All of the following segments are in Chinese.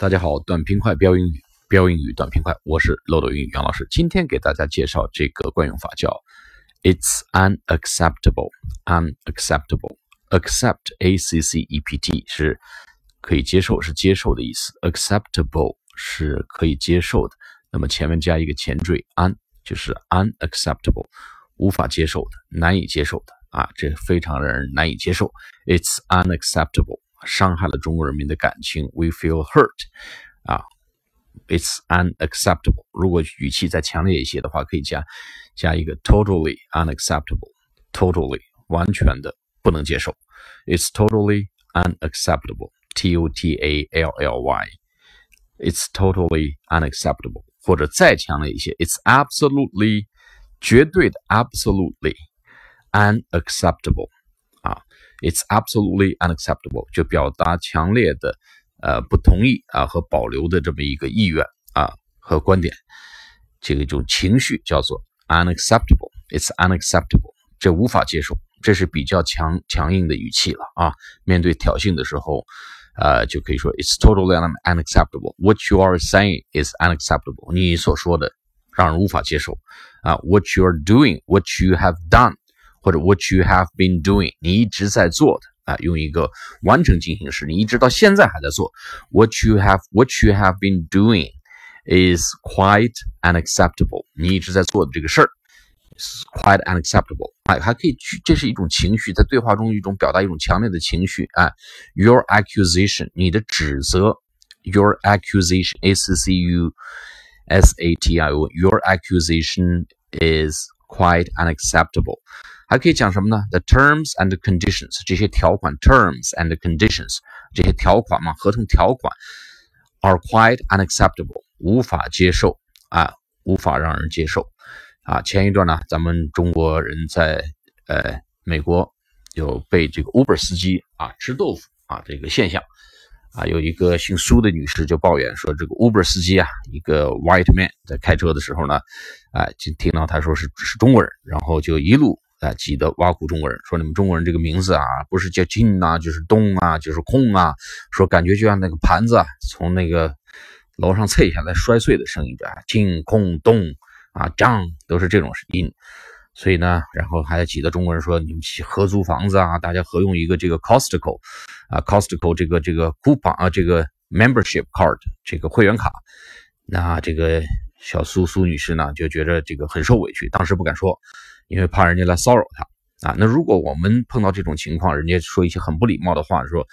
大家好，短平快标英语，标英语短平快，我是漏斗英语杨老师。今天给大家介绍这个惯用法叫 "It's unacceptable, unacceptable, accept a c c e p t 是可以接受，是接受的意思，acceptable 是可以接受的。那么前面加一个前缀 un，就是 unacceptable，无法接受的，难以接受的啊，这非常让人难以接受。It's unacceptable。伤害了中国人民的感情，we feel hurt，啊，it's unacceptable。如果语气再强烈一些的话，可以加加一个 totally unacceptable，totally 完全的不能接受，it's totally unacceptable，t o t a l l y，it's totally unacceptable。或者再强烈一些，it's absolutely 绝对的 absolutely unacceptable。 ，it's absolutely unacceptable，就表达强烈的呃不同意啊和保留的这么一个意愿啊和观点，这个种情绪叫做 unacceptable，it's unacceptable，这无法接受，这是比较强强硬的语气了啊。面对挑衅的时候，呃就可以说 it's totally unacceptable，what you are saying is unacceptable，你所说的让人无法接受啊，what you are doing，what you have done。或者 what you have been doing，你一直在做的啊，用一个完成进行时，你一直到现在还在做。What you have what you have been doing is quite unacceptable，你一直在做的这个事儿，is quite unacceptable。啊，还可以去，这是一种情绪，在对话中一种表达一种强烈的情绪啊。Your accusation，你的指责，Your accusation，a c c u s a t i o，Your accusation is quite unacceptable。 还可以讲什么呢？The terms and conditions 这些条款，terms and conditions 这些条款嘛，合同条款，are quite unacceptable 无法接受啊，无法让人接受啊。前一段呢，咱们中国人在呃美国有被这个 Uber 司机啊吃豆腐啊这个现象啊，有一个姓苏的女士就抱怨说，这个 Uber 司机啊，一个 white man 在开车的时候呢，啊就听到他说是是中国人，然后就一路。啊，挤得挖苦中国人，说你们中国人这个名字啊，不是叫进啊，就是动啊，就是空啊，说感觉就像那个盘子啊，从那个楼上碎下来摔碎的声音啊，进空东啊，张都是这种音，所以呢，然后还挤得中国人说你们合租房子啊，大家合用一个这个 Costco 啊，Costco 这个这个 coupon 啊，这个 membership card 这个会员卡，那这个小苏苏女士呢就觉得这个很受委屈，当时不敢说。因为怕人家来骚扰他啊，那如果我们碰到这种情况，人家说一些很不礼貌的话，说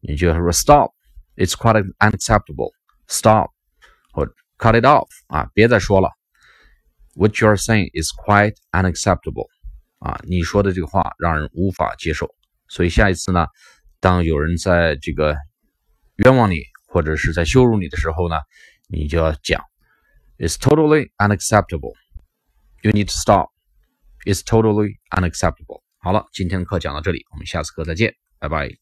你就要说 stop，it's quite unacceptable，stop 或 cut it off 啊，别再说了。What you're saying is quite unacceptable 啊，你说的这个话让人无法接受。所以下一次呢，当有人在这个冤枉你或者是在羞辱你的时候呢，你就要讲 it's totally unacceptable，you need to stop。Is totally unacceptable。好了，今天的课讲到这里，我们下次课再见，拜拜。